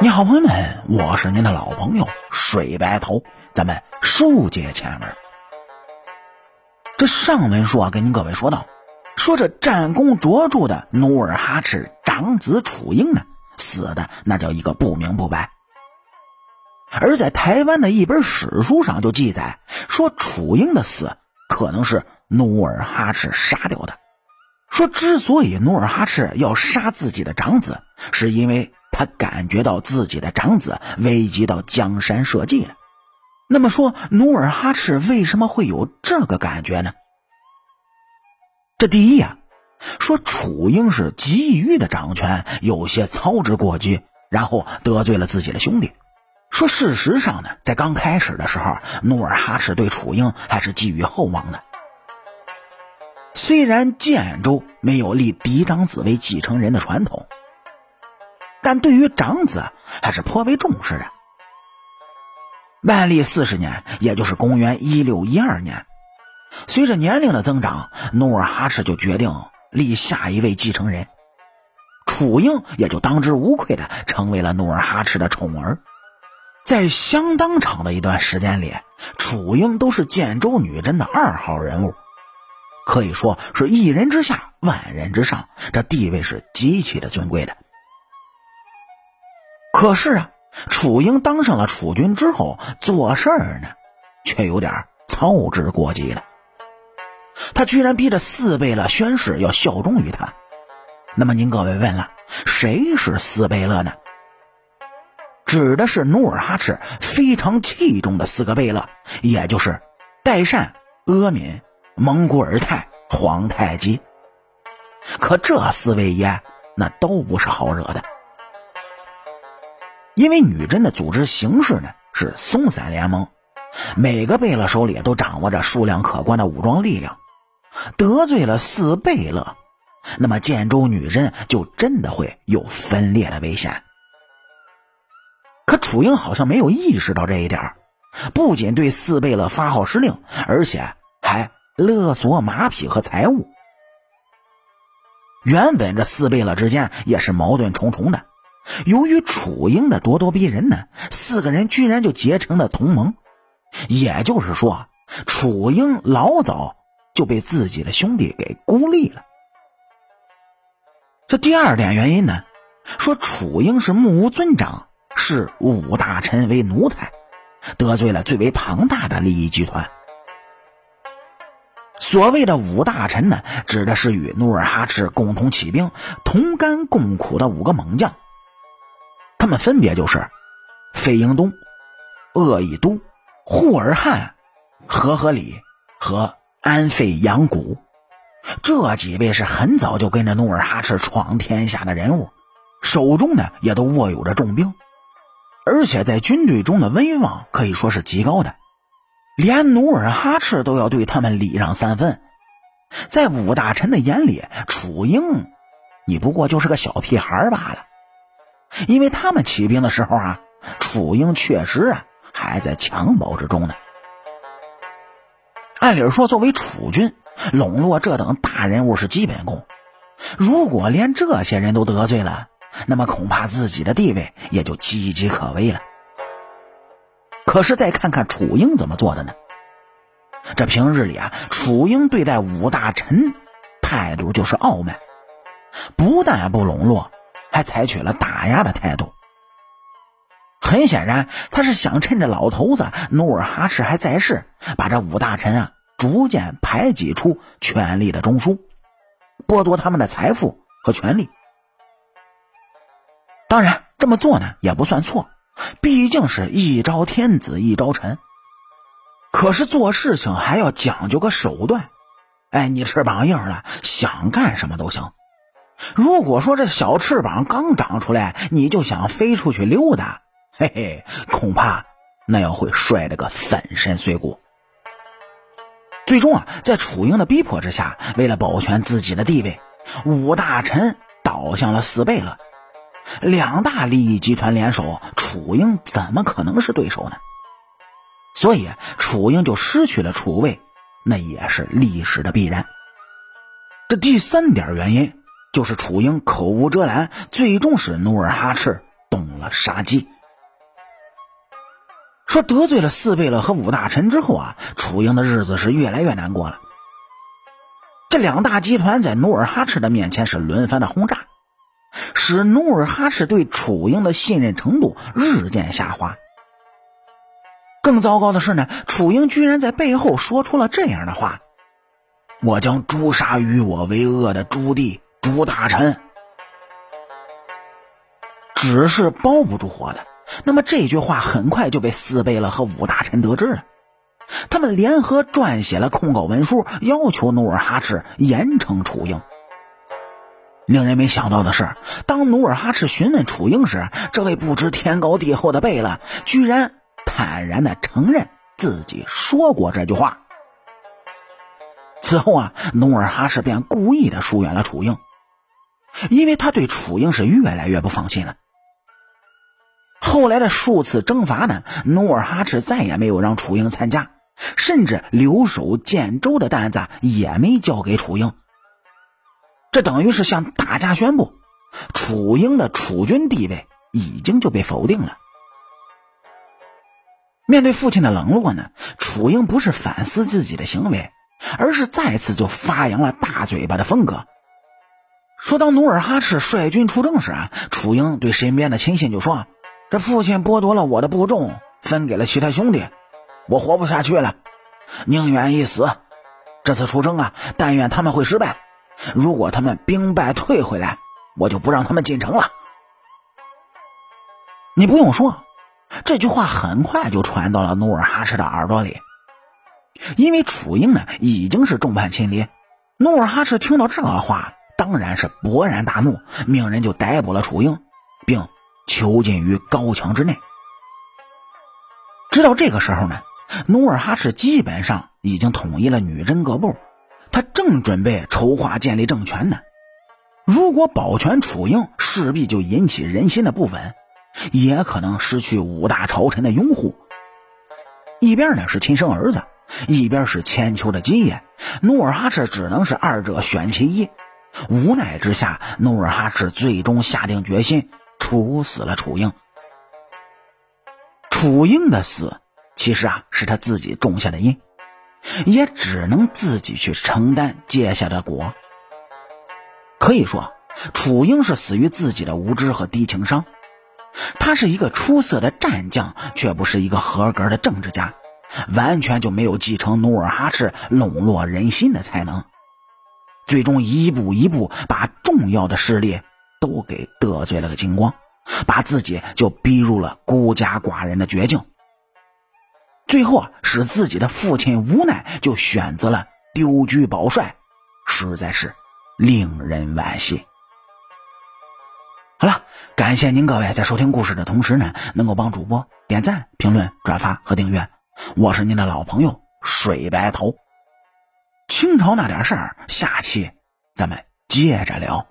你好，朋友们，我是您的老朋友水白头，咱们书接前文。这上文书啊，跟您各位说到，说这战功卓著的努尔哈赤长子楚英呢，死的那叫一个不明不白。而在台湾的一本史书上就记载说，楚英的死可能是努尔哈赤杀掉的。说之所以努尔哈赤要杀自己的长子，是因为他感觉到自己的长子危及到江山社稷了。那么说，努尔哈赤为什么会有这个感觉呢？这第一呀，说楚英是急于的掌权，有些操之过急，然后得罪了自己的兄弟。说事实上呢，在刚开始的时候，努尔哈赤对楚英还是寄予厚望的。虽然建州没有立嫡长子为继承人的传统，但对于长子还是颇为重视的。万历四十年，也就是公元一六一二年，随着年龄的增长，努尔哈赤就决定立下一位继承人，楚英也就当之无愧的成为了努尔哈赤的宠儿。在相当长的一段时间里，楚英都是建州女真的二号人物。可以说是一人之下，万人之上，这地位是极其的尊贵的。可是啊，楚英当上了楚君之后，做事儿呢，却有点操之过急了。他居然逼着四贝勒宣誓要效忠于他。那么您各位问了，谁是四贝勒呢？指的是努尔哈赤非常器重的四个贝勒，也就是代善、阿敏。蒙古尔泰、皇太极，可这四位爷那都不是好惹的，因为女真的组织形式呢是松散联盟，每个贝勒手里都掌握着数量可观的武装力量，得罪了四贝勒，那么建州女真就真的会有分裂的危险。可楚英好像没有意识到这一点，不仅对四贝勒发号施令，而且还。勒索马匹和财物。原本这四贝勒之间也是矛盾重重的，由于楚英的咄咄逼人呢，四个人居然就结成了同盟。也就是说，楚英老早就被自己的兄弟给孤立了。这第二点原因呢，说楚英是目无尊长，视五大臣为奴才，得罪了最为庞大的利益集团。所谓的五大臣呢，指的是与努尔哈赤共同起兵、同甘共苦的五个猛将。他们分别就是费英东、鄂亦都、扈尔汗、和合里和安费扬古。这几位是很早就跟着努尔哈赤闯天下的人物，手中呢也都握有着重兵，而且在军队中的威望可以说是极高的。连努尔哈赤都要对他们礼让三分，在五大臣的眼里，楚英，你不过就是个小屁孩罢了。因为他们起兵的时候啊，楚英确实啊还在襁褓之中呢。按理说，作为楚军，笼络这等大人物是基本功。如果连这些人都得罪了，那么恐怕自己的地位也就岌岌可危了。可是再看看楚英怎么做的呢？这平日里啊，楚英对待五大臣态度就是傲慢，不但不笼络，还采取了打压的态度。很显然，他是想趁着老头子努尔哈赤还在世，把这五大臣啊逐渐排挤出权力的中枢，剥夺他们的财富和权利。当然，这么做呢也不算错。毕竟是一朝天子一朝臣，可是做事情还要讲究个手段。哎，你翅膀硬了，想干什么都行。如果说这小翅膀刚长出来，你就想飞出去溜达，嘿嘿，恐怕那要会摔得个粉身碎骨。最终啊，在楚英的逼迫之下，为了保全自己的地位，五大臣倒向了四贝勒。两大利益集团联手，楚英怎么可能是对手呢？所以楚英就失去了楚位，那也是历史的必然。这第三点原因就是楚英口无遮拦，最终使努尔哈赤动了杀机。说得罪了四贝勒和五大臣之后啊，楚英的日子是越来越难过了。这两大集团在努尔哈赤的面前是轮番的轰炸，使努尔哈赤对楚英的信任程度日渐下滑。更糟糕的是呢，楚英居然在背后说出了这样的话：“我将诛杀与我为恶的朱棣、朱大臣。”纸是包不住火的。那么这句话很快就被四贝勒和五大臣得知了，他们联合撰写了控告文书，要求努尔哈赤严惩楚英。令人没想到的是，当努尔哈赤询问楚英时，这位不知天高地厚的贝勒居然。坦然的承认自己说过这句话。此后啊，努尔哈赤便故意的疏远了楚英，因为他对楚英是越来越不放心了。后来的数次征伐呢，努尔哈赤再也没有让楚英参加，甚至留守建州的担子也没交给楚英。这等于是向大家宣布，楚英的储君地位已经就被否定了。面对父亲的冷落呢，楚英不是反思自己的行为，而是再次就发扬了大嘴巴的风格。说当努尔哈赤率军出征时啊，楚英对身边的亲信就说：“这父亲剥夺了我的部众，分给了其他兄弟，我活不下去了，宁愿一死。这次出征啊，但愿他们会失败。如果他们兵败退回来，我就不让他们进城了。”你不用说。这句话很快就传到了努尔哈赤的耳朵里，因为楚英呢已经是众叛亲离。努尔哈赤听到这话，当然是勃然大怒，命人就逮捕了楚英，并囚禁于高墙之内。直到这个时候呢，努尔哈赤基本上已经统一了女真各部，他正准备筹划建立政权呢。如果保全楚英，势必就引起人心的不稳。也可能失去五大朝臣的拥护。一边呢是亲生儿子，一边是千秋的基业，努尔哈赤只能是二者选其一。无奈之下，努尔哈赤最终下定决心处死了楚英。楚英的死，其实啊是他自己种下的因，也只能自己去承担接下的果。可以说，楚英是死于自己的无知和低情商。他是一个出色的战将，却不是一个合格的政治家，完全就没有继承努尔哈赤笼络人心的才能。最终一步一步把重要的势力都给得罪了个精光，把自己就逼入了孤家寡人的绝境。最后啊，使自己的父亲无奈，就选择了丢车保帅，实在是令人惋惜。好了，感谢您各位在收听故事的同时呢，能够帮主播点赞、评论、转发和订阅。我是您的老朋友水白头。清朝那点事儿，下期咱们接着聊。